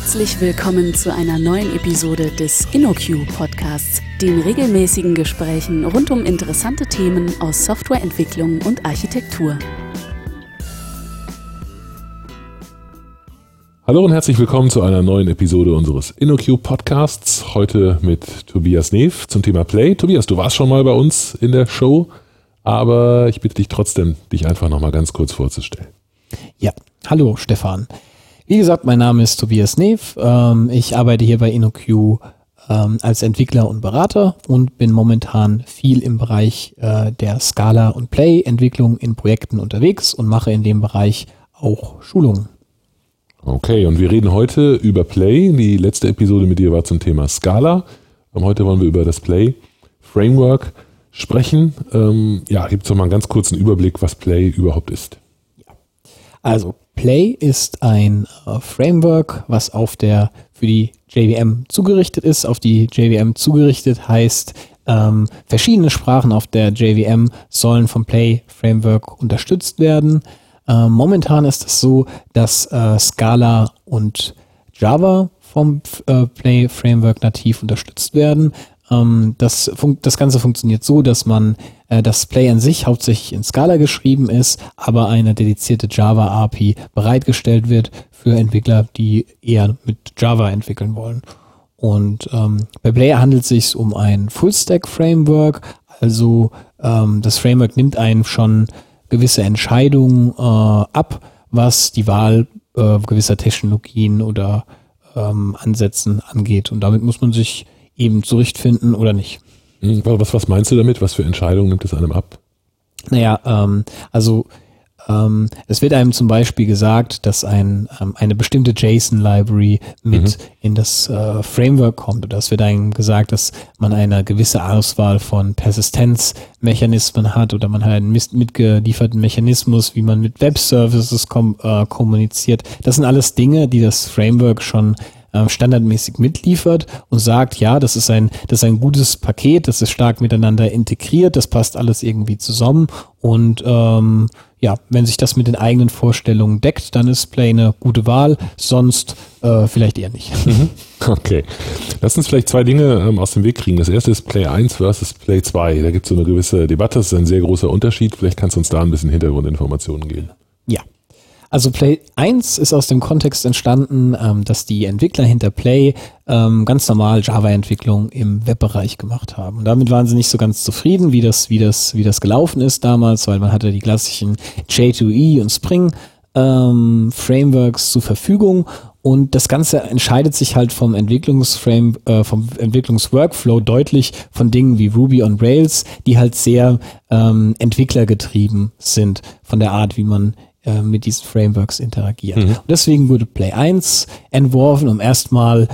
Herzlich willkommen zu einer neuen Episode des InnoQ Podcasts, den regelmäßigen Gesprächen rund um interessante Themen aus Softwareentwicklung und Architektur. Hallo und herzlich willkommen zu einer neuen Episode unseres InnoQ Podcasts. Heute mit Tobias Neef zum Thema Play. Tobias, du warst schon mal bei uns in der Show, aber ich bitte dich trotzdem, dich einfach nochmal ganz kurz vorzustellen. Ja, hallo Stefan. Wie gesagt, mein Name ist Tobias Neef. Ähm, ich arbeite hier bei InnoQ ähm, als Entwickler und Berater und bin momentan viel im Bereich äh, der Scala- und Play-Entwicklung in Projekten unterwegs und mache in dem Bereich auch Schulungen. Okay, und wir reden heute über Play. Die letzte Episode mit dir war zum Thema Scala. Und heute wollen wir über das Play Framework sprechen. Ähm, ja, gibt es doch mal einen ganz kurzen Überblick, was Play überhaupt ist. Also Play ist ein äh, Framework, was auf der für die JVM zugerichtet ist. Auf die JVM zugerichtet heißt, ähm, verschiedene Sprachen auf der JVM sollen vom Play Framework unterstützt werden. Ähm, momentan ist es so, dass äh, Scala und Java vom äh, Play Framework nativ unterstützt werden. Ähm, das, das Ganze funktioniert so, dass man äh, das Play an sich hauptsächlich in Scala geschrieben ist, aber eine dedizierte Java API bereitgestellt wird für Entwickler, die eher mit Java entwickeln wollen. Und ähm, bei Play handelt es sich um ein Full-Stack-Framework. Also ähm, das Framework nimmt einen schon gewisse Entscheidungen äh, ab, was die Wahl äh, gewisser Technologien oder ähm, Ansätzen angeht. Und damit muss man sich eben zurechtfinden oder nicht. Hm, was, was meinst du damit? Was für Entscheidungen nimmt es einem ab? Naja, ähm, also ähm, es wird einem zum Beispiel gesagt, dass ein, ähm, eine bestimmte JSON-Library mit mhm. in das äh, Framework kommt. Oder es wird einem gesagt, dass man eine gewisse Auswahl von Persistenzmechanismen hat oder man hat einen mitgelieferten Mechanismus, wie man mit Web-Services kom äh, kommuniziert. Das sind alles Dinge, die das Framework schon äh, standardmäßig mitliefert und sagt, ja, das ist ein, das ist ein gutes Paket, das ist stark miteinander integriert, das passt alles irgendwie zusammen und ähm, ja, wenn sich das mit den eigenen Vorstellungen deckt, dann ist Play eine gute Wahl, sonst äh, vielleicht eher nicht. Mhm. Okay. Lass uns vielleicht zwei Dinge ähm, aus dem Weg kriegen. Das erste ist Play 1 versus Play 2. Da gibt es so eine gewisse Debatte, das ist ein sehr großer Unterschied. Vielleicht kannst du uns da ein bisschen Hintergrundinformationen geben. Also Play 1 ist aus dem Kontext entstanden, ähm, dass die Entwickler hinter Play ähm, ganz normal Java-Entwicklung im Webbereich gemacht haben. Und damit waren sie nicht so ganz zufrieden, wie das, wie das, wie das gelaufen ist damals, weil man hatte die klassischen J2E und Spring ähm, Frameworks zur Verfügung und das Ganze entscheidet sich halt vom Entwicklungsframe, äh, vom Entwicklungsworkflow deutlich von Dingen wie Ruby on Rails, die halt sehr ähm, entwicklergetrieben sind von der Art, wie man äh, mit diesen Frameworks interagiert. Mhm. Deswegen wurde Play 1 entworfen, um erstmal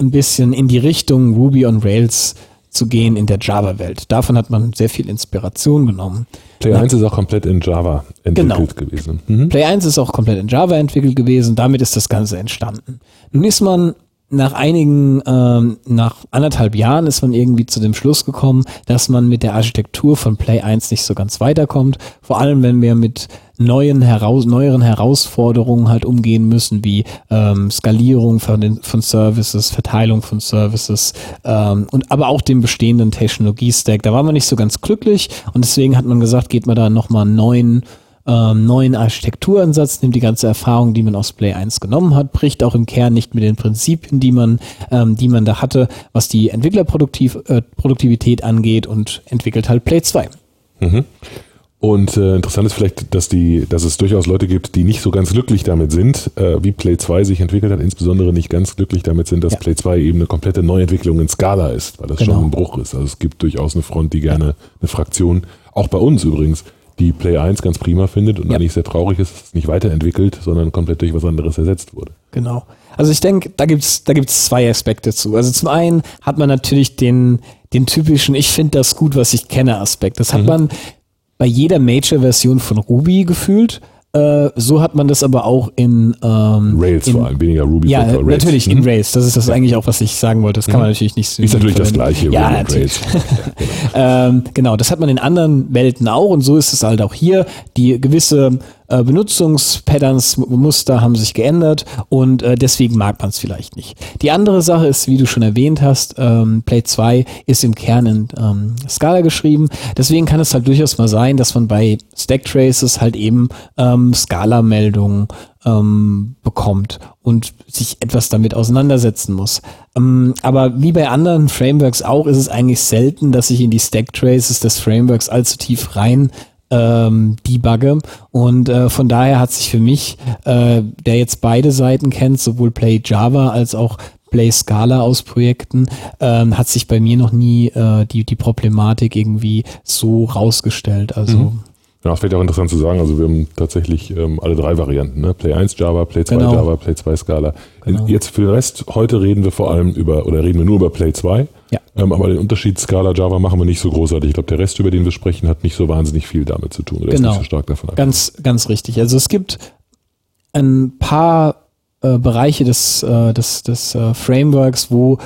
ein bisschen in die Richtung Ruby on Rails zu gehen in der Java-Welt. Davon hat man sehr viel Inspiration genommen. Play 1 ist auch komplett in Java entwickelt genau. gewesen. Mhm. Play 1 ist auch komplett in Java entwickelt gewesen. Damit ist das Ganze entstanden. Nun ist man nach einigen, ähm, nach anderthalb Jahren ist man irgendwie zu dem Schluss gekommen, dass man mit der Architektur von Play 1 nicht so ganz weiterkommt. Vor allem, wenn wir mit neuen heraus, neueren Herausforderungen halt umgehen müssen, wie ähm, Skalierung von, den, von Services, Verteilung von Services ähm, und aber auch dem bestehenden Technologie-Stack. Da war man nicht so ganz glücklich und deswegen hat man gesagt, geht man da nochmal einen neuen ähm, neuen Architekturansatz, nimmt die ganze Erfahrung, die man aus Play 1 genommen hat, bricht auch im Kern nicht mit den Prinzipien, die man, ähm, die man da hatte, was die Entwicklerproduktivität äh, angeht und entwickelt halt Play 2. Mhm. Und äh, interessant ist vielleicht, dass die, dass es durchaus Leute gibt, die nicht so ganz glücklich damit sind, äh, wie Play 2 sich entwickelt hat, insbesondere nicht ganz glücklich damit sind, dass ja. Play 2 eben eine komplette Neuentwicklung in Skala ist, weil das genau. schon ein Bruch ist. Also es gibt durchaus eine Front, die gerne eine Fraktion, auch bei uns übrigens, die Play 1 ganz prima findet und ja. eigentlich sehr traurig ist, dass es nicht weiterentwickelt, sondern komplett durch was anderes ersetzt wurde. Genau. Also ich denke, da gibt's da gibt's zwei Aspekte zu. Also zum einen hat man natürlich den, den typischen, ich finde das gut, was ich kenne Aspekt. Das hat mhm. man bei jeder Major-Version von Ruby gefühlt. Äh, so hat man das aber auch in ähm, Rails in, vor allem, weniger Ruby. Ja, Rails. natürlich in mhm. Rails. Das ist das ja. eigentlich auch, was ich sagen wollte. Das kann man mhm. natürlich nicht so. Ist natürlich das gleiche. Ja, natürlich. genau. ähm, genau, das hat man in anderen Welten auch und so ist es halt auch hier. Die gewisse äh, Benutzungspatterns, Muster haben sich geändert und äh, deswegen mag man es vielleicht nicht. Die andere Sache ist, wie du schon erwähnt hast, ähm, Play 2 ist im Kern in ähm, Scala geschrieben. Deswegen kann es halt durchaus mal sein, dass man bei Stack Traces halt eben ähm, Scala-Meldungen ähm, bekommt und sich etwas damit auseinandersetzen muss. Ähm, aber wie bei anderen Frameworks auch, ist es eigentlich selten, dass ich in die Stack Traces des Frameworks allzu tief rein ähm, debugge. Und äh, von daher hat sich für mich, äh, der jetzt beide Seiten kennt, sowohl Play Java als auch Play Scala aus Projekten, ähm, hat sich bei mir noch nie äh, die, die Problematik irgendwie so rausgestellt. Also mhm. Ja, es wäre auch interessant zu sagen, also wir haben tatsächlich ähm, alle drei Varianten, ne? Play 1 Java, Play 2 genau. Java, Play 2 Scala. Genau. Jetzt für den Rest, heute reden wir vor allem über, oder reden wir nur über Play 2. Ja. Ähm, aber den Unterschied Scala, Java machen wir nicht so großartig. Ich glaube, der Rest, über den wir sprechen, hat nicht so wahnsinnig viel damit zu tun. Oder genau. ist nicht so stark davon. Ganz, ganz richtig. Also es gibt ein paar äh, Bereiche des, äh, des, des äh, Frameworks, wo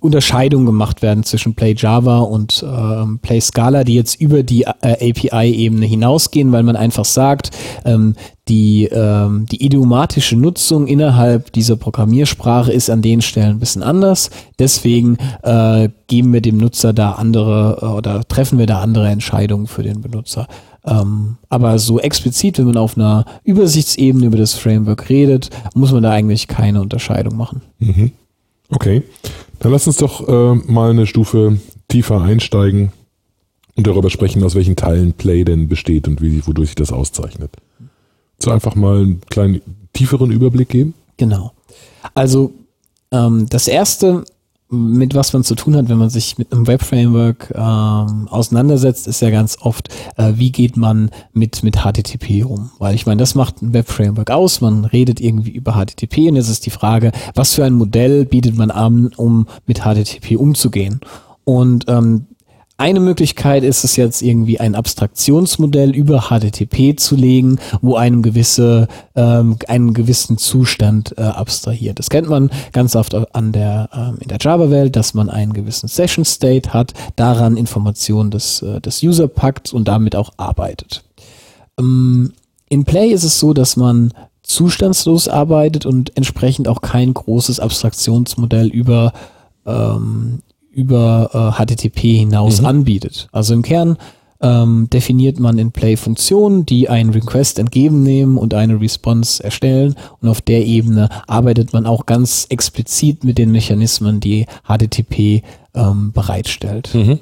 Unterscheidungen gemacht werden zwischen Play Java und ähm, Play Scala, die jetzt über die äh, API-Ebene hinausgehen, weil man einfach sagt, ähm, die, ähm, die idiomatische Nutzung innerhalb dieser Programmiersprache ist an den Stellen ein bisschen anders. Deswegen äh, geben wir dem Nutzer da andere äh, oder treffen wir da andere Entscheidungen für den Benutzer. Ähm, aber so explizit, wenn man auf einer Übersichtsebene über das Framework redet, muss man da eigentlich keine Unterscheidung machen. Mhm. Okay, dann lass uns doch äh, mal eine Stufe tiefer einsteigen und darüber sprechen, aus welchen Teilen Play denn besteht und wie, wodurch sich das auszeichnet. So einfach mal einen kleinen tieferen Überblick geben? Genau. Also ähm, das erste mit was man zu tun hat, wenn man sich mit einem Web-Framework ähm, auseinandersetzt, ist ja ganz oft, äh, wie geht man mit, mit HTTP um? Weil ich meine, das macht ein Web-Framework aus, man redet irgendwie über HTTP und jetzt ist die Frage, was für ein Modell bietet man an, um mit HTTP umzugehen? Und ähm, eine Möglichkeit ist es jetzt irgendwie ein Abstraktionsmodell über HTTP zu legen, wo einem gewisse ähm, einen gewissen Zustand äh, abstrahiert. Das kennt man ganz oft an der ähm, in der Java-Welt, dass man einen gewissen Session State hat, daran Informationen des äh, des User packt und damit auch arbeitet. Ähm, in Play ist es so, dass man zustandslos arbeitet und entsprechend auch kein großes Abstraktionsmodell über ähm, über äh, HTTP hinaus mhm. anbietet. Also im Kern ähm, definiert man in Play Funktionen, die einen Request entgegennehmen und eine Response erstellen. Und auf der Ebene arbeitet man auch ganz explizit mit den Mechanismen, die HTTP ähm, bereitstellt. Mhm.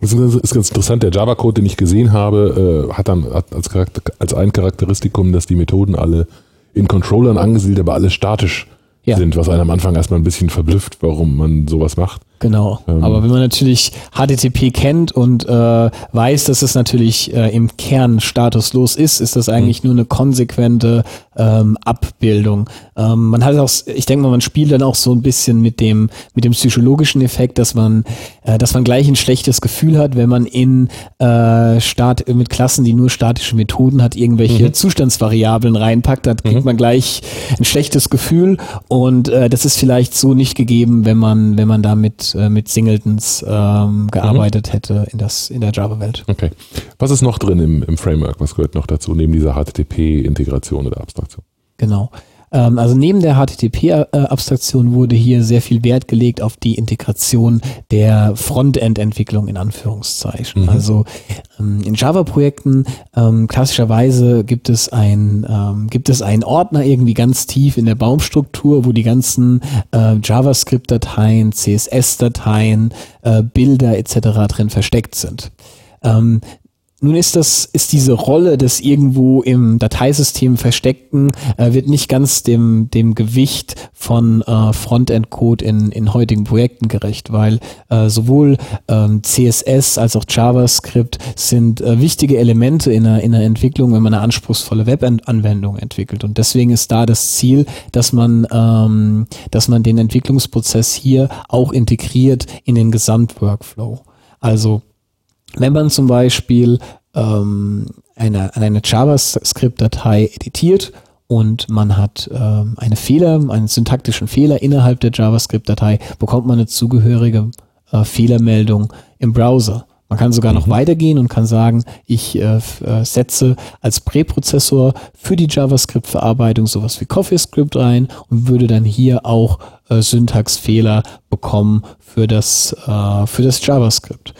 Das ist ganz interessant. Der Java-Code, den ich gesehen habe, äh, hat dann hat als, als ein Charakteristikum, dass die Methoden alle in Controllern angesiedelt, aber alle statisch ja. sind, was einen am Anfang erstmal ein bisschen verblüfft, warum man sowas macht. Genau. Ähm. Aber wenn man natürlich HTTP kennt und äh, weiß, dass es natürlich äh, im Kern statuslos ist, ist das eigentlich mhm. nur eine konsequente ähm, Abbildung. Ähm, man hat auch, ich denke mal, man spielt dann auch so ein bisschen mit dem mit dem psychologischen Effekt, dass man, äh, dass man gleich ein schlechtes Gefühl hat, wenn man in äh, Start mit Klassen, die nur statische Methoden hat, irgendwelche mhm. Zustandsvariablen reinpackt, dann kriegt mhm. man gleich ein schlechtes Gefühl und äh, das ist vielleicht so nicht gegeben, wenn man wenn man damit äh, mit Singletons ähm, gearbeitet mhm. hätte in, das, in der Java-Welt. Okay. Was ist noch drin im, im Framework? Was gehört noch dazu, neben dieser HTTP-Integration oder Abstraktion? Genau. Ähm, also neben der HTTP-Abstraktion wurde hier sehr viel Wert gelegt auf die Integration der Frontend-Entwicklung in Anführungszeichen. Mhm. Also ähm, in Java-Projekten ähm, klassischerweise gibt es ein ähm, gibt es einen Ordner irgendwie ganz tief in der Baumstruktur, wo die ganzen äh, JavaScript-Dateien, CSS-Dateien, äh, Bilder etc. drin versteckt sind. Ähm, nun ist das, ist diese Rolle des irgendwo im Dateisystem versteckten, äh, wird nicht ganz dem, dem Gewicht von äh, Frontend-Code in, in heutigen Projekten gerecht, weil äh, sowohl ähm, CSS als auch JavaScript sind äh, wichtige Elemente in der, in der Entwicklung, wenn man eine anspruchsvolle Webanwendung entwickelt. Und deswegen ist da das Ziel, dass man, ähm, dass man den Entwicklungsprozess hier auch integriert in den Gesamtworkflow. Also wenn man zum Beispiel ähm, eine, eine JavaScript-Datei editiert und man hat ähm, eine Fehler, einen syntaktischen Fehler innerhalb der JavaScript-Datei, bekommt man eine zugehörige äh, Fehlermeldung im Browser. Man kann sogar noch weitergehen und kann sagen, ich äh, äh, setze als Präprozessor für die JavaScript-Verarbeitung sowas wie CoffeeScript ein und würde dann hier auch äh, Syntaxfehler bekommen für das, äh, für das JavaScript.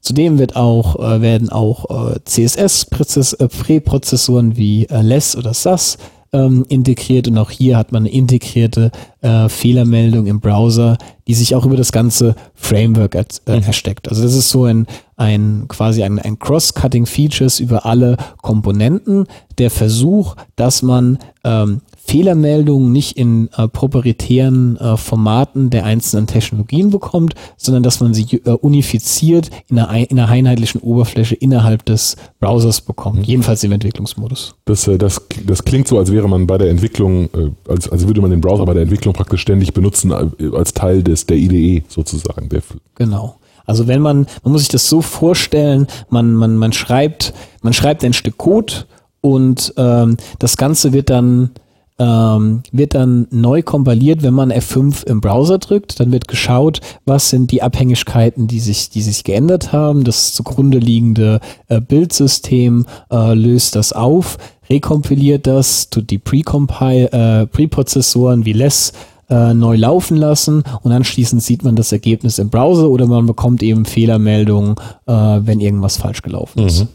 Zudem wird auch, äh, werden auch äh, CSS-Präprozessoren wie äh, Less oder SAS ähm, integriert und auch hier hat man eine integrierte äh, Fehlermeldung im Browser, die sich auch über das ganze Framework er, äh, ersteckt. Also das ist so ein, ein quasi ein, ein Cross-Cutting Features über alle Komponenten. Der Versuch, dass man ähm, Fehlermeldungen nicht in äh, proprietären äh, Formaten der einzelnen Technologien bekommt, sondern dass man sie äh, unifiziert in einer, ein- in einer einheitlichen Oberfläche innerhalb des Browsers bekommt, jedenfalls im Entwicklungsmodus. Das, äh, das, das klingt so, als wäre man bei der Entwicklung, äh, als, als würde man den Browser bei der Entwicklung praktisch ständig benutzen, äh, als Teil des, der IDE sozusagen. Der, Genau. Also wenn man, man muss sich das so vorstellen, man, man, man schreibt, man schreibt ein Stück Code und ähm, das Ganze wird dann ähm, wird dann neu kompiliert, wenn man F5 im Browser drückt. Dann wird geschaut, was sind die Abhängigkeiten, die sich, die sich geändert haben. Das zugrunde liegende äh, Bildsystem äh, löst das auf, rekompiliert das, tut die Precompile, äh, Preprozessoren wie Less äh, neu laufen lassen und anschließend sieht man das Ergebnis im Browser oder man bekommt eben Fehlermeldungen, äh, wenn irgendwas falsch gelaufen ist.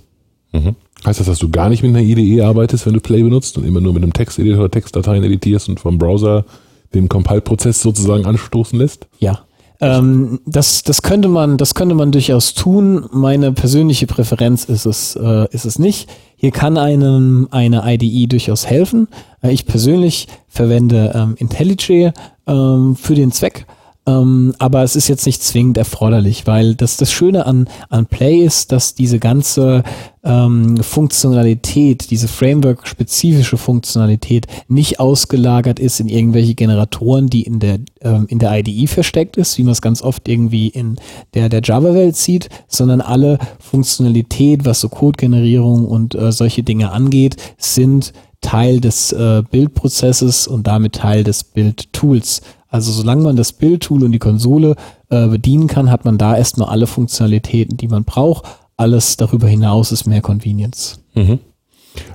Mhm. Heißt das, dass du gar nicht mit einer IDE arbeitest, wenn du Play benutzt und immer nur mit einem Texteditor Textdateien editierst und vom Browser den Compile-Prozess sozusagen anstoßen lässt? Ja. Ähm, das, das könnte man, das könnte man durchaus tun. Meine persönliche Präferenz ist es, äh, ist es nicht. Hier kann einem eine IDE durchaus helfen. Äh, ich persönlich verwende ähm, IntelliJ ähm, für den Zweck. Ähm, aber es ist jetzt nicht zwingend erforderlich, weil das, das Schöne an, an Play ist, dass diese ganze ähm, Funktionalität, diese Framework-spezifische Funktionalität nicht ausgelagert ist in irgendwelche Generatoren, die in der, ähm, in der IDE versteckt ist, wie man es ganz oft irgendwie in der, der Java-Welt sieht, sondern alle Funktionalität, was so Codegenerierung und äh, solche Dinge angeht, sind Teil des äh, Bildprozesses und damit Teil des Bildtools. Also solange man das Bildtool und die Konsole äh, bedienen kann, hat man da erstmal alle Funktionalitäten, die man braucht. Alles darüber hinaus ist mehr Convenience.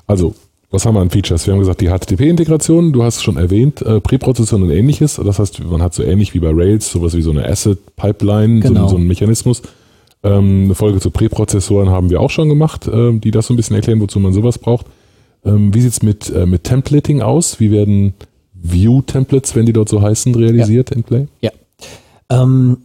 Also, was haben wir an Features? Wir haben gesagt, die HTTP-Integration, du hast es schon erwähnt, äh, Präprozession und ähnliches. Das heißt, man hat so ähnlich wie bei Rails sowas wie so eine Asset-Pipeline, Genau. so, so einen Mechanismus. Ähm, eine Folge zu Präprozessoren haben wir auch schon gemacht, ähm, die das so ein bisschen erklären, wozu man sowas braucht. Ähm, wie sieht's mit, äh, mit Templating aus? Wie werden View-Templates, wenn die dort so heißen, realisiert in Play? Ja. Ähm,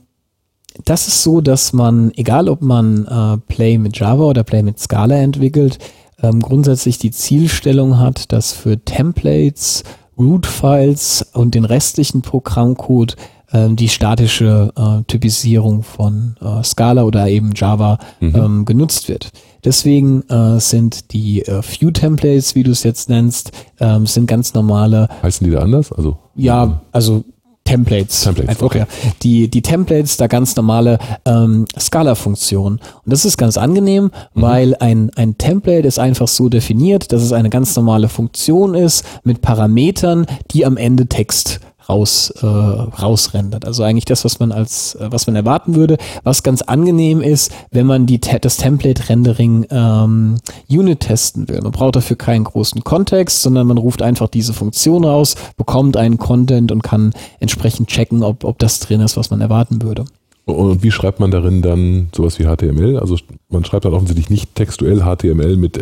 das ist so, dass man, egal ob man äh, Play mit Java oder Play mit Scala entwickelt, ähm, grundsätzlich die Zielstellung hat, dass für Templates, Root-Files und den restlichen Programmcode ähm, die statische äh, Typisierung von äh, Scala oder eben Java ähm, genutzt wird. Deswegen äh, sind die äh, View-Templates, wie du es jetzt nennst, ähm, sind ganz normale Heißen die da anders? Also, ja, also Templates. Templates, einfach, okay. ja. Die, die Templates, da ganz normale ähm, Scala-Funktionen. Und das ist ganz angenehm, Mhm. weil ein, ein Template ist einfach so definiert, dass es eine ganz normale Funktion ist mit Parametern, die am Ende Text raus, äh, rausrendert. Also eigentlich das, was man als, äh, was man erwarten würde, was ganz angenehm ist, wenn man die, das Template-Rendering ähm, Unit testen will. Man braucht dafür keinen großen Kontext, sondern man ruft einfach diese Funktion raus, bekommt einen Content und kann entsprechend checken, ob, ob das drin ist, was man erwarten würde. Und wie schreibt man darin dann sowas wie HTML? Also man schreibt dann offensichtlich nicht textuell HTML mit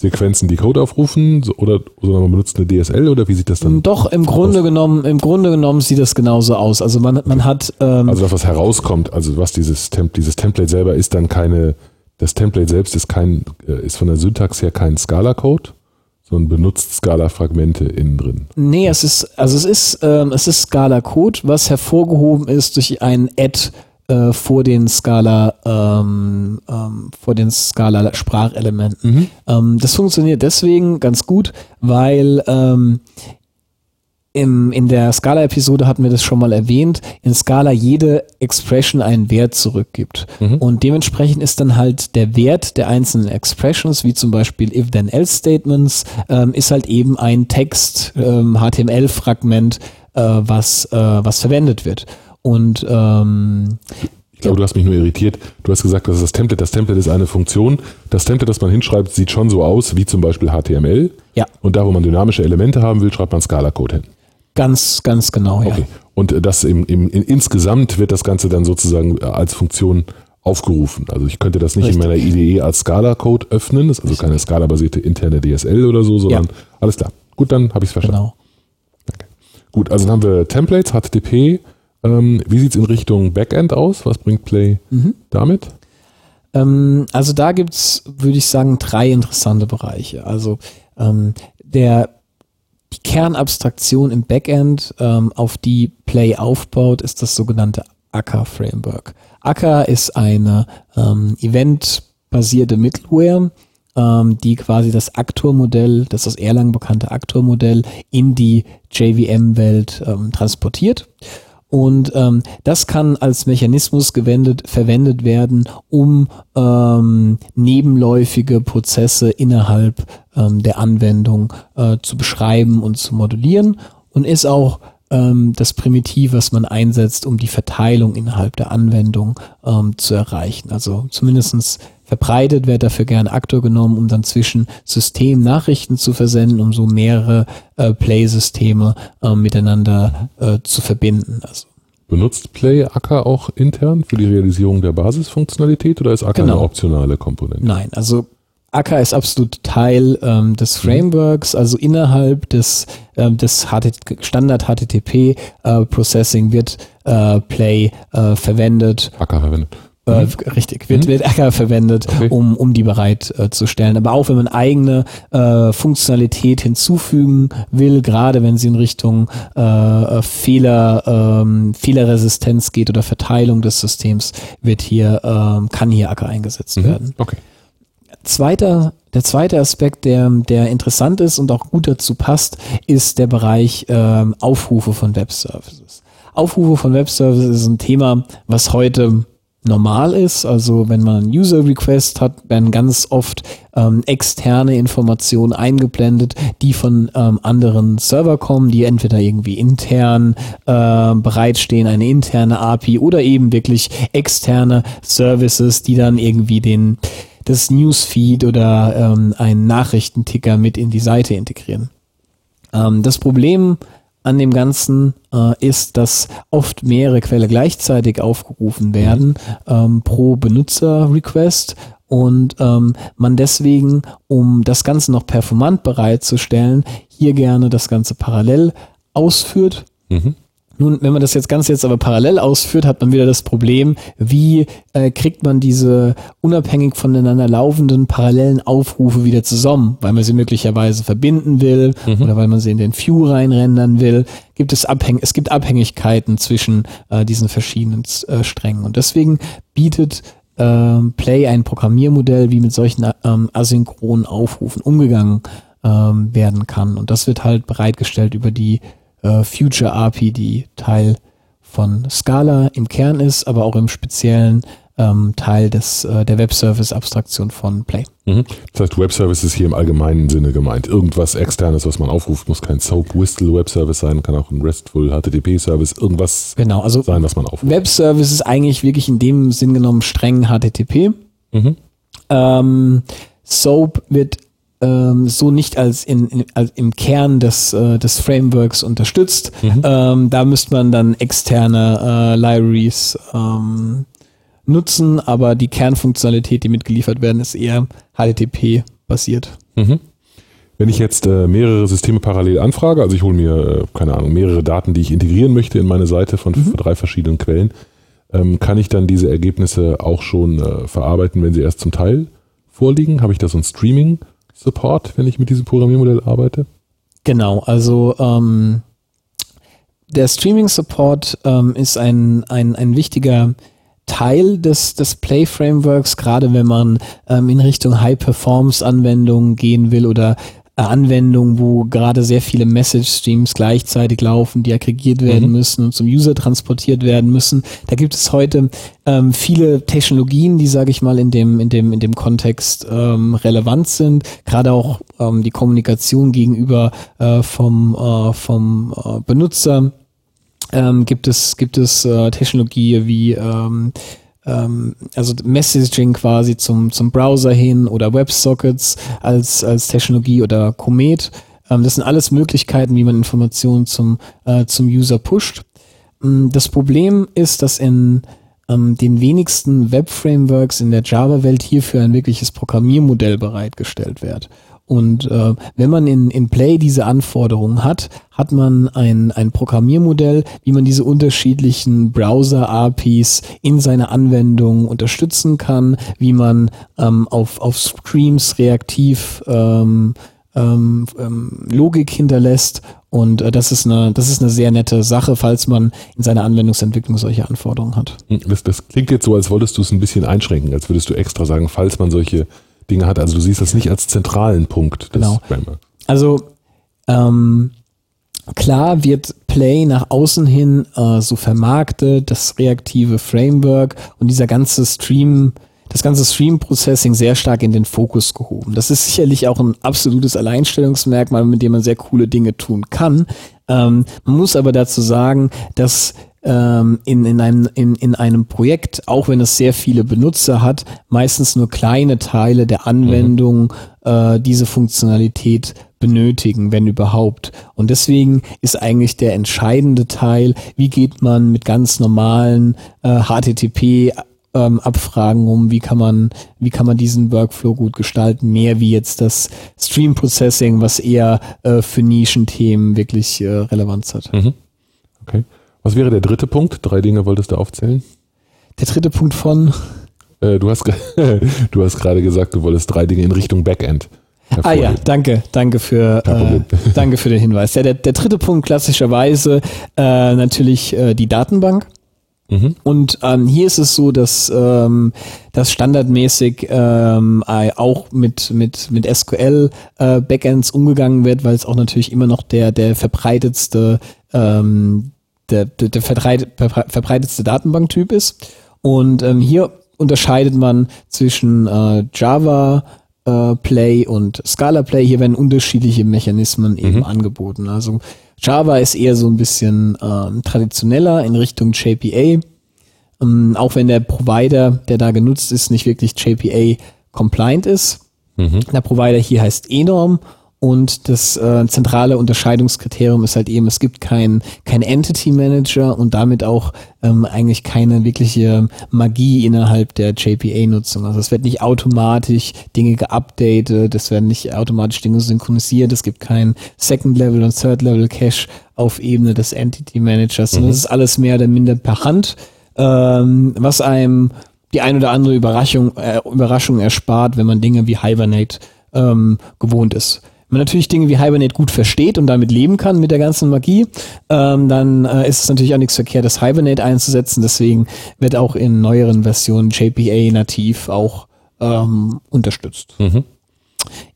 Escape-Sequenzen, die Code aufrufen, so- oder sondern man benutzt eine DSL oder wie sieht das dann? Doch, im Grunde genommen, im Grunde genommen sieht das genauso aus. Also man, man hat ähm, Also das, was herauskommt, also was dieses, Temp dieses Template selber ist, dann keine, das Template selbst ist kein, äh, ist von der Syntax her kein Scala-Code, sondern benutzt Scala-Fragmente innen drin. Nee, es ist, also es ist, ähm, es ist Scala-Code, was hervorgehoben ist durch ein Add äh, vor den Scala, ähm, ähm, vor den Scala-Sprachelementen. Ähm, das funktioniert deswegen ganz gut, weil ähm, im, in der Scala-Episode hatten wir das schon mal erwähnt, in Scala jede Expression einen Wert zurückgibt. Und dementsprechend ist dann halt der Wert der einzelnen Expressions, wie zum Beispiel If-Then-Else-Statements, ähm, ist halt eben ein Text, ähm, HTML-Fragment, äh, was, äh, was verwendet wird. Und ähm, Ich glaube, du hast mich nur irritiert. Du hast gesagt, das ist das Template. Das Template ist eine Funktion. Das Template, das man hinschreibt, sieht schon so aus wie zum Beispiel HTML. Ja. Und da, wo man dynamische Elemente haben will, schreibt man Scala-Code hin. Ganz, ganz genau, ja. Okay. Und äh, das im, im, in, insgesamt wird das Ganze dann sozusagen äh, als Funktion aufgerufen. Also ich könnte das nicht Richtig. in meiner IDE als Scala-Code öffnen. Das ist also keine Scala-basierte interne DSL oder so, sondern Ja. alles klar. Gut, dann habe ich es verstanden. Genau. Gut, also dann haben wir Templates, HTTP. Ähm, wie sieht's in Richtung Backend aus? Was bringt Play Mhm. damit? Ähm, also da gibt's, würde ich sagen, drei interessante Bereiche. Also ähm, der die Kernabstraktion im Backend, ähm, auf die Play aufbaut, ist das sogenannte Akka Framework. Akka ist eine ähm, eventbasierte Middleware, ähm, die quasi das Aktor-Modell, das aus Erlangen bekannte Aktor-Modell in die JVM-Welt ähm, transportiert. Und ähm, das kann als Mechanismus gewendet, verwendet werden, um ähm, nebenläufige Prozesse innerhalb ähm, der Anwendung äh, zu beschreiben und zu modellieren und ist auch ähm, das Primitiv, was man einsetzt, um die Verteilung innerhalb der Anwendung ähm, zu erreichen. Also zumindestens verbreitet wird dafür gern Aktor genommen, um dann zwischen Systemen Nachrichten zu versenden, um so mehrere äh, Play-Systeme äh, miteinander äh, zu verbinden. Also Benutzt Play Acker auch intern für die Realisierung der Basisfunktionalität oder ist Acker Genau. eine optionale Komponente? Nein, also Akka ist absolut Teil ähm, des Frameworks, also innerhalb des, ähm, des HT Standard HTTP äh, Processing wird äh, Play äh, verwendet. Acker verwendet. Äh, Richtig, wird, wird Akka verwendet, Okay. um, um die bereitzustellen. Aber auch wenn man eigene äh, Funktionalität hinzufügen will, gerade wenn sie in Richtung äh, äh, Fehler, ähm, Fehlerresistenz geht oder Verteilung des Systems, wird hier, ähm, kann hier Akka eingesetzt werden Mhm. Okay. zweiter, der zweite Aspekt, der, der interessant ist und auch gut dazu passt, ist der Bereich ähm, Aufrufe von Webservices. Aufrufe von Webservices ist ein Thema, was heute normal ist. Also wenn man einen User Request hat, werden ganz oft ähm, externe Informationen eingeblendet, die von ähm, anderen Server kommen, die entweder irgendwie intern äh, bereitstehen, eine interne API oder eben wirklich externe Services, die dann irgendwie den das Newsfeed oder ähm, einen Nachrichtenticker mit in die Seite integrieren. Ähm, das Problem an dem Ganzen äh, ist, dass oft mehrere Quelle gleichzeitig aufgerufen werden ähm, pro Benutzer-Request und ähm, man deswegen, um das Ganze noch performant bereitzustellen, hier gerne das Ganze parallel ausführt. Mhm. Nun, wenn man das jetzt ganz jetzt aber parallel ausführt, hat man wieder das Problem, wie äh, kriegt man diese unabhängig voneinander laufenden parallelen Aufrufe wieder zusammen, weil man sie möglicherweise verbinden will oder weil man sie in den View reinrendern will. Gibt es Abhäng es gibt Abhängigkeiten zwischen äh, diesen verschiedenen äh, Strängen und deswegen bietet ähm, Play ein Programmiermodell, wie mit solchen ähm, asynchronen Aufrufen umgegangen ähm, werden kann. Und das wird halt bereitgestellt über die äh, Future API, die Teil von Scala im Kern ist, aber auch im speziellen ähm, Teil des, äh, der Webservice-Abstraktion von Play. Mhm. Das heißt, Webservice ist hier im allgemeinen Sinne gemeint. Irgendwas externes, was man aufruft, muss kein Soap Whistle Webservice sein, kann auch ein RESTful HTTP Service, irgendwas Genau, also sein, was man aufruft. Webservice ist eigentlich wirklich in dem Sinn genommen streng HTTP. Mhm. Ähm, Soap wird ähm, so nicht als, in, in, als im Kern des, äh, des Frameworks unterstützt. Ähm, da müsste man dann externe äh, Libraries ähm, nutzen, aber die Kernfunktionalität, die mitgeliefert werden, ist eher HTTP-basiert. Mhm. Wenn ich jetzt äh, mehrere Systeme parallel anfrage, also ich hole mir, äh, keine Ahnung, mehrere Daten, die ich integrieren möchte in meine Seite von Mhm. drei verschiedenen Quellen, ähm, kann ich dann diese Ergebnisse auch schon äh, verarbeiten, wenn sie erst zum Teil vorliegen? Habe ich da so einen Streaming-Support, wenn ich mit diesem Programmiermodell arbeite? Genau, also ähm, der Streaming-Support ähm, ist ein, ein, ein wichtiger Teil des, des Play-Frameworks, gerade wenn man ähm, in Richtung High-Performance-Anwendungen gehen will oder Anwendungen, wo gerade sehr viele Message-Streams gleichzeitig laufen, die aggregiert werden müssen und zum User transportiert werden müssen. Da gibt es heute ähm, viele Technologien, die, sage ich mal, in dem, in dem, in dem Kontext ähm, relevant sind. Gerade auch ähm, die Kommunikation gegenüber äh, vom, äh, vom äh, Benutzer ähm, gibt es, gibt es äh, Technologie wie ähm, also Messaging quasi zum, zum Browser hin oder WebSockets als, als Technologie oder Comet. Ähm, das sind alles Möglichkeiten, wie man Informationen zum, äh, zum User pusht. Ähm, das Problem ist, dass in ähm, den wenigsten Web-Frameworks in der Java-Welt hierfür ein wirkliches Programmiermodell bereitgestellt wird. Und äh, wenn man in, in Play diese Anforderungen hat, hat man ein, ein Programmiermodell, wie man diese unterschiedlichen Browser-APIs in seiner Anwendung unterstützen kann, wie man ähm, auf, auf Streams reaktiv ähm, ähm, ähm, Logik hinterlässt. Und äh, das ist eine, das ist eine sehr nette Sache, falls man in seiner Anwendungsentwicklung solche Anforderungen hat. Hm, das, das klingt jetzt so, als wolltest du es ein bisschen einschränken, als würdest du extra sagen, falls man solche Dinge hat. Also du siehst das nicht als zentralen Punkt des genau. Frameworks. Also ähm, klar wird Play nach außen hin äh, so vermarktet, das reaktive Framework und dieser ganze Stream, das ganze Stream-Processing sehr stark in den Fokus gehoben. Das ist sicherlich auch ein absolutes Alleinstellungsmerkmal, mit dem man sehr coole Dinge tun kann. Ähm, man muss aber dazu sagen, dass ähm, in, in, einem, in, in einem Projekt, auch wenn es sehr viele Benutzer hat, meistens nur kleine Teile der Anwendung mhm. äh, diese Funktionalität benötigen, wenn überhaupt. Und deswegen ist eigentlich der entscheidende Teil, wie geht man mit ganz normalen äh, HTTP ähm, Abfragen um, wie kann man, wie kann man diesen Workflow gut gestalten, mehr wie jetzt das Stream Processing, was eher äh, für Nischenthemen wirklich äh, Relevanz hat. Mhm. Okay. Was wäre der dritte Punkt? Drei Dinge wolltest du aufzählen? Der dritte Punkt von? Äh, du hast, du hast gerade gesagt, du wolltest drei Dinge in Richtung Backend. Ah ja, danke, danke für, äh, danke für den Hinweis. Ja, der, der dritte Punkt klassischerweise äh, natürlich äh, die Datenbank. Mhm. Und ähm, hier ist es so, dass ähm, das standardmäßig ähm, auch mit, mit, mit SQL äh, Backends umgegangen wird, weil es auch natürlich immer noch der, der verbreitetste ähm, der, der, der verbreitetste Datenbanktyp ist. Und ähm, hier unterscheidet man zwischen äh, Java äh, Play und Scala Play. Hier werden unterschiedliche Mechanismen eben mhm. angeboten. Also Java ist eher so ein bisschen ähm, traditioneller in Richtung JPA. Ähm, auch wenn der Provider, der da genutzt ist, nicht wirklich JPA compliant ist. Mhm. Der Provider hier heißt enorm und das äh, zentrale Unterscheidungskriterium ist halt eben, es gibt kein, kein Entity Manager und damit auch ähm, eigentlich keine wirkliche Magie innerhalb der JPA-Nutzung. Also es wird nicht automatisch Dinge geupdatet, es werden nicht automatisch Dinge synchronisiert, es gibt kein Second Level und Third Level Cache auf Ebene des Entity Managers. Mhm. Das ist alles mehr oder minder per Hand, ähm, was einem die ein oder andere Überraschung, äh, Überraschung erspart, wenn man Dinge wie Hibernate ähm, gewohnt ist. Wenn man natürlich Dinge wie Hibernate gut versteht und damit leben kann mit der ganzen Magie, ähm, dann äh, ist es natürlich auch nichts verkehrt, das Hibernate einzusetzen. Deswegen wird auch in neueren Versionen JPA nativ auch ähm, unterstützt. Mhm.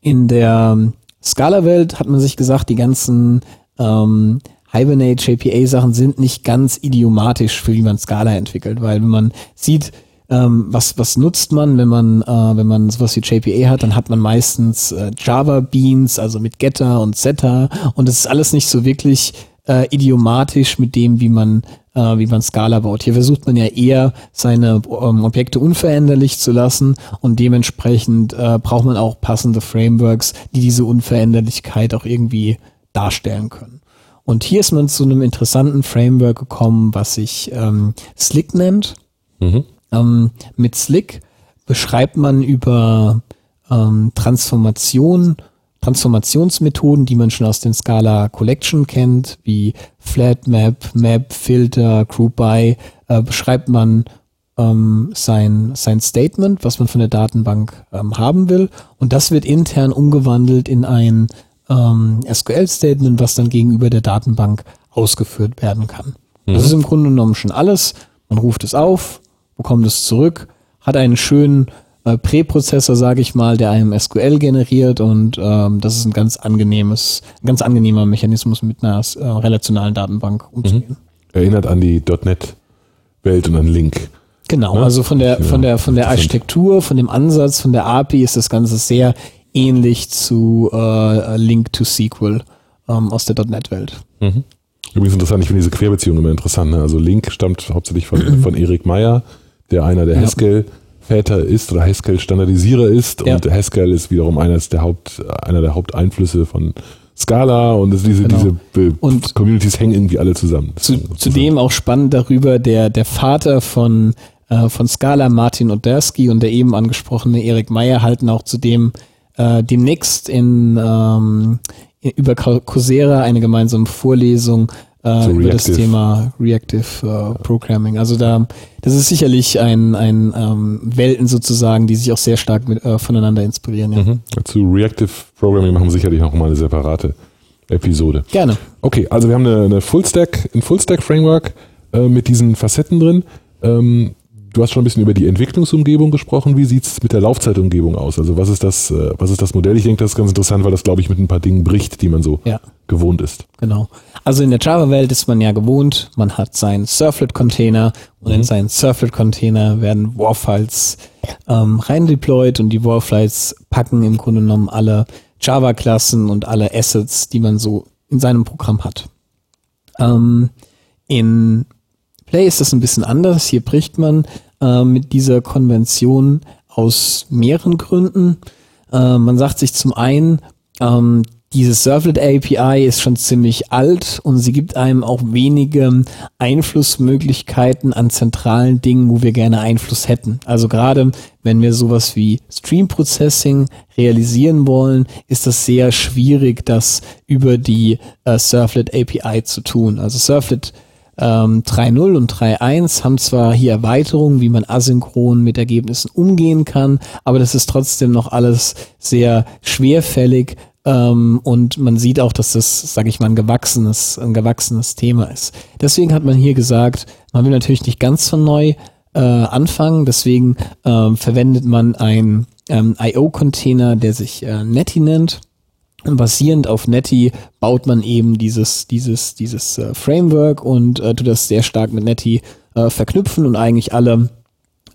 In der Scala-Welt hat man sich gesagt, die ganzen ähm, Hibernate JPA Sachen sind nicht ganz idiomatisch für wie man Scala entwickelt, weil wenn man sieht, ähm, was, was nutzt man, wenn man, äh, wenn man sowas wie JPA hat, dann hat man meistens äh, Java Beans, also mit Getter und Setter und das ist alles nicht so wirklich äh, idiomatisch mit dem, wie man äh, wie man Scala baut. Hier versucht man ja eher, seine ähm, Objekte unveränderlich zu lassen und dementsprechend äh, braucht man auch passende Frameworks, die diese Unveränderlichkeit auch irgendwie darstellen können. Und hier ist man zu einem interessanten Framework gekommen, was sich ähm, Slick nennt. Mhm. Ähm, mit Slick beschreibt man über ähm, Transformation, Transformationsmethoden, die man schon aus den Scala Collection kennt, wie Flat Map, Map, Filter, Group By, äh, beschreibt man ähm, sein, sein Statement, was man von der Datenbank ähm, haben will. Und das wird intern umgewandelt in ein ähm, SQL-Statement, was dann gegenüber der Datenbank ausgeführt werden kann. Mhm. Das ist im Grunde genommen schon alles. Man ruft es auf, bekommt es zurück, hat einen schönen äh, Präprozessor, sage ich mal, der einem SQL generiert und ähm, das ist ein ganz angenehmes, ein ganz angenehmer Mechanismus mit einer äh, relationalen Datenbank umzugehen. Mhm. Erinnert an die .NET-Welt und an Link. Genau, ne? also von der von der von der Architektur, von dem Ansatz, von der API ist das Ganze sehr ähnlich zu äh, Link to SQL ähm, aus der .NET-Welt. Mhm. Übrigens interessant, ich finde diese Querbeziehung immer interessant. Ne? Also Link stammt hauptsächlich von, von Erik Meyer, der einer der ja. Haskell Väter ist oder Haskell Standardisierer ist ja. und Haskell ist wiederum eines der Haupt, einer der Haupteinflüsse von Scala und diese, genau. diese und Communities hängen irgendwie alle zusammen. Zu, zudem auch spannend darüber, der, der Vater von, äh, von Scala, Martin Odersky und der eben angesprochene Erik Meyer halten auch zudem äh, demnächst in, ähm, über Coursera eine gemeinsame Vorlesung äh, so über das Thema Reactive äh, Programming. Also da, das ist sicherlich ein, ein ähm, Welten sozusagen, die sich auch sehr stark mit, äh, voneinander inspirieren. Ja. Mhm. Zu Reactive Programming machen wir sicherlich auch mal eine separate Episode. Gerne. Okay, also wir haben eine, eine Full-Stack, ein Full-Stack-Framework äh, mit diesen Facetten drin. Ähm, Du hast schon ein bisschen über die Entwicklungsumgebung gesprochen. Wie sieht es mit der Laufzeitumgebung aus? Also was ist das, äh, was ist das Modell? Ich denke, das ist ganz interessant, weil das, glaube ich, mit ein paar Dingen bricht, die man so ja. gewohnt ist. Genau. Also in der Java-Welt ist man ja gewohnt, man hat seinen Surflet-Container und mhm. in seinen Surflet-Container werden Warfiles ähm, rein deployed und die Warfiles packen im Grunde genommen alle Java-Klassen und alle Assets, die man so in seinem Programm hat. Ähm, in Play ist das ein bisschen anders. Hier bricht man äh, mit dieser Konvention aus mehreren Gründen. Äh, man sagt sich zum einen, ähm, diese Servlet API ist schon ziemlich alt und sie gibt einem auch wenige Einflussmöglichkeiten an zentralen Dingen, wo wir gerne Einfluss hätten. Also gerade wenn wir sowas wie Stream Processing realisieren wollen, ist das sehr schwierig, das über die äh, Servlet API zu tun. Also Servlet ähm, 3.0 und 3.1 haben zwar hier Erweiterungen, wie man asynchron mit Ergebnissen umgehen kann, aber das ist trotzdem noch alles sehr schwerfällig ähm, und man sieht auch, dass das, sage ich mal, ein gewachsenes, ein gewachsenes Thema ist. Deswegen hat man hier gesagt, man will natürlich nicht ganz von neu äh, anfangen, deswegen ähm, verwendet man ein ähm, IO-Container, der sich äh, Netty nennt basierend auf Netty baut man eben dieses, dieses, dieses äh, Framework und äh, tut das sehr stark mit Netty äh, verknüpfen und eigentlich alle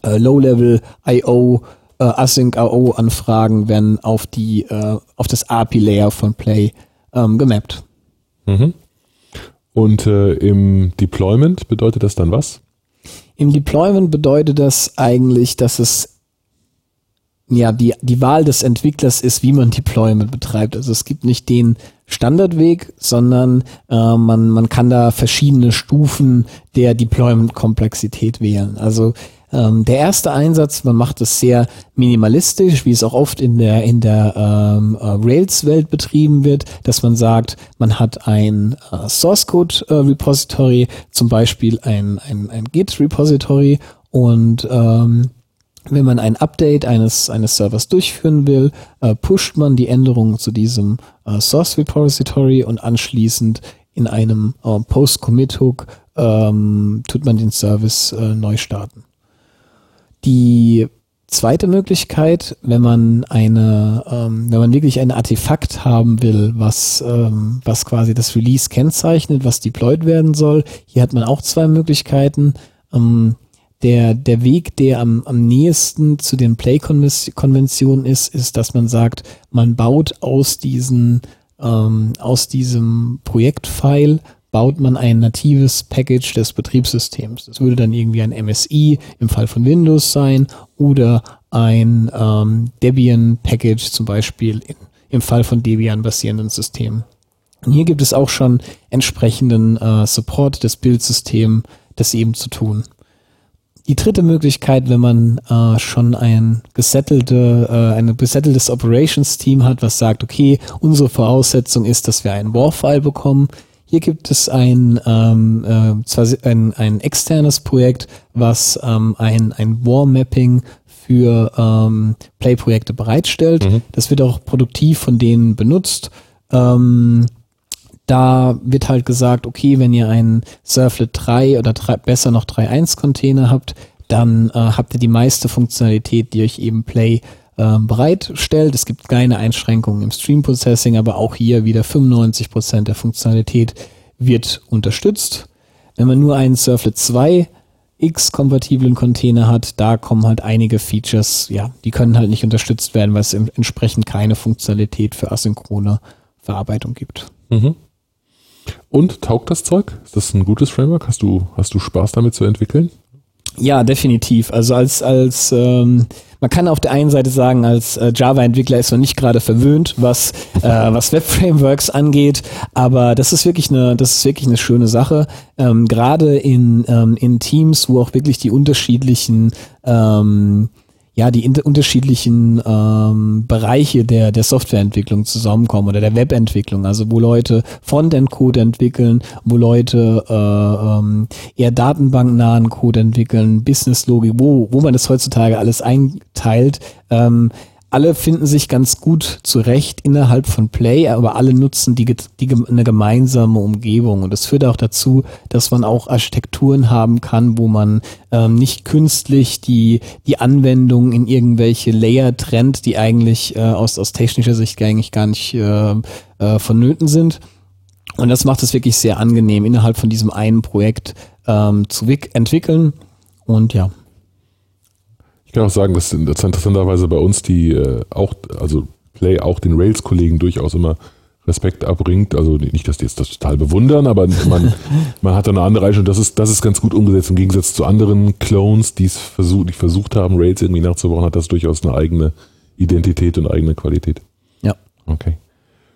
äh, Low-Level IO, äh, Async IO Anfragen werden auf die, äh, auf das API-Layer von Play ähm, gemappt. Mhm. Und äh, im Deployment bedeutet das dann was? Im Deployment bedeutet das eigentlich, dass es ja, die, die Wahl des Entwicklers ist, wie man Deployment betreibt. Also es gibt nicht den Standardweg, sondern äh, man, man kann da verschiedene Stufen der Deployment-Komplexität wählen. Also ähm, der erste Einsatz, man macht es sehr minimalistisch, wie es auch oft in der in der ähm, äh, Rails-Welt betrieben wird, dass man sagt, man hat ein äh, Source Code äh, Repository, zum Beispiel ein ein, ein Git Repository und ähm, wenn man ein Update eines, eines Servers durchführen will, äh, pusht man die Änderungen zu diesem äh, Source Repository und anschließend in einem äh, Post-Commit-Hook ähm, tut man den Service äh, neu starten. Die zweite Möglichkeit, wenn man eine, ähm, wenn man wirklich ein Artefakt haben will, was, ähm, was quasi das Release kennzeichnet, was deployed werden soll, hier hat man auch zwei Möglichkeiten. Ähm, der, der Weg, der am, am nächsten zu den Play-Konventionen ist, ist, dass man sagt, man baut aus diesen, ähm, aus diesem Projektfile baut man ein natives Package des Betriebssystems. Das würde dann irgendwie ein MSI im Fall von Windows sein oder ein ähm, Debian-Package zum Beispiel in, im Fall von Debian basierenden Systemen. Und hier gibt es auch schon entsprechenden äh, Support des Bildsystems, das eben zu tun. Die dritte Möglichkeit, wenn man äh, schon ein gesettelte, äh, ein gesetteltes Operations-Team hat, was sagt, okay, unsere Voraussetzung ist, dass wir einen War-File bekommen. Hier gibt es ein, ähm, äh, zwar ein, ein externes Projekt, was ähm, ein, ein War-Mapping für ähm, Play-Projekte bereitstellt. Mhm. Das wird auch produktiv von denen benutzt. Ähm, da wird halt gesagt, okay, wenn ihr einen Surflet 3 oder 3, besser noch 3.1 Container habt, dann äh, habt ihr die meiste Funktionalität, die euch eben Play äh, bereitstellt. Es gibt keine Einschränkungen im Stream Processing, aber auch hier wieder 95 Prozent der Funktionalität wird unterstützt. Wenn man nur einen Surflet 2 X-kompatiblen Container hat, da kommen halt einige Features, ja, die können halt nicht unterstützt werden, weil es entsprechend keine Funktionalität für asynchrone Verarbeitung gibt. Mhm. Und taugt das Zeug? Ist das ein gutes Framework? Hast du, hast du Spaß damit zu entwickeln? Ja, definitiv. Also als, als ähm, man kann auf der einen Seite sagen, als äh, Java-Entwickler ist man nicht gerade verwöhnt, was, äh, was Web-Frameworks angeht, aber das ist wirklich eine, das ist wirklich eine schöne Sache. Ähm, gerade in, ähm, in Teams, wo auch wirklich die unterschiedlichen ähm, ja, die unterschiedlichen ähm, Bereiche der, der Softwareentwicklung zusammenkommen oder der Webentwicklung, also wo Leute Frontend-Code entwickeln, wo Leute äh, ähm, eher datenbanknahen Code entwickeln, Business-Logik, wo, wo man das heutzutage alles einteilt, ähm, alle finden sich ganz gut zurecht innerhalb von Play, aber alle nutzen die, die, eine gemeinsame Umgebung. Und das führt auch dazu, dass man auch Architekturen haben kann, wo man ähm, nicht künstlich die, die Anwendung in irgendwelche Layer trennt, die eigentlich äh, aus, aus technischer Sicht eigentlich gar nicht äh, äh, vonnöten sind. Und das macht es wirklich sehr angenehm, innerhalb von diesem einen Projekt ähm, zu entwickeln. Und ja. Ich kann auch sagen, dass interessanterweise bei uns die äh, auch, also Play auch den Rails-Kollegen durchaus immer Respekt abbringt. Also nicht, dass die jetzt das total bewundern, aber man, man hat da eine andere Einstellung. Das ist, das ist ganz gut umgesetzt im Gegensatz zu anderen Clones, die es versucht, die versucht haben, Rails irgendwie nachzubauen, hat das durchaus eine eigene Identität und eigene Qualität. Ja. Okay.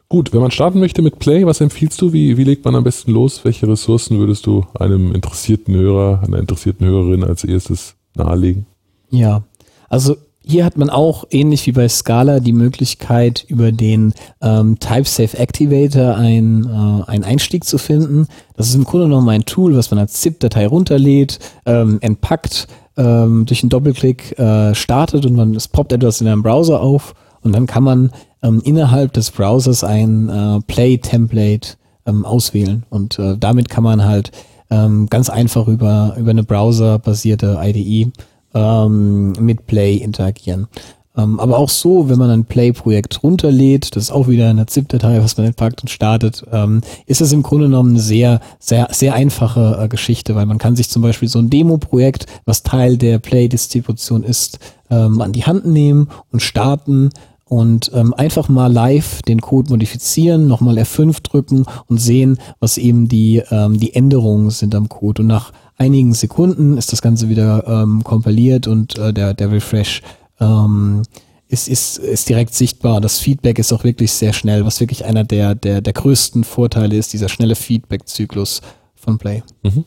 Gut, wenn man starten möchte mit Play, was empfiehlst du? Wie, wie legt man am besten los? Welche Ressourcen würdest du einem interessierten Hörer, einer interessierten Hörerin als erstes nahelegen? Ja, also hier hat man auch ähnlich wie bei Scala die Möglichkeit, über den ähm, TypeSafe Activator ein, äh, einen Einstieg zu finden. Das ist im Grunde genommen ein Tool, was man als ZIP-Datei runterlädt, ähm, entpackt, ähm, durch einen Doppelklick äh, startet und man, es poppt etwas in einem Browser auf und dann kann man ähm, innerhalb des Browsers ein äh, Play-Template ähm, auswählen und äh, damit kann man halt ähm, ganz einfach über, über eine browserbasierte IDE ähm, mit Play interagieren. Ähm, aber auch so, wenn man ein Play-Projekt runterlädt, das ist auch wieder eine ZIP-Datei, was man entpackt und startet, ähm, ist es im Grunde genommen eine sehr, sehr, sehr einfache äh, Geschichte, weil man kann sich zum Beispiel so ein Demo-Projekt, was Teil der Play-Distribution ist, ähm, an die Hand nehmen und starten und ähm, einfach mal live den Code modifizieren, nochmal F5 drücken und sehen, was eben die, ähm, die Änderungen sind am Code. Und nach einigen Sekunden ist das Ganze wieder ähm, kompiliert und äh, der, der Refresh ähm, ist, ist, ist direkt sichtbar. Das Feedback ist auch wirklich sehr schnell, was wirklich einer der, der, der größten Vorteile ist, dieser schnelle Feedback-Zyklus von Play. Mhm.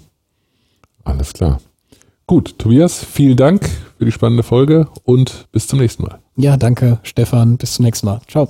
Alles klar. Gut, Tobias, vielen Dank für die spannende Folge und bis zum nächsten Mal. Ja, danke, Stefan. Bis zum nächsten Mal. Ciao.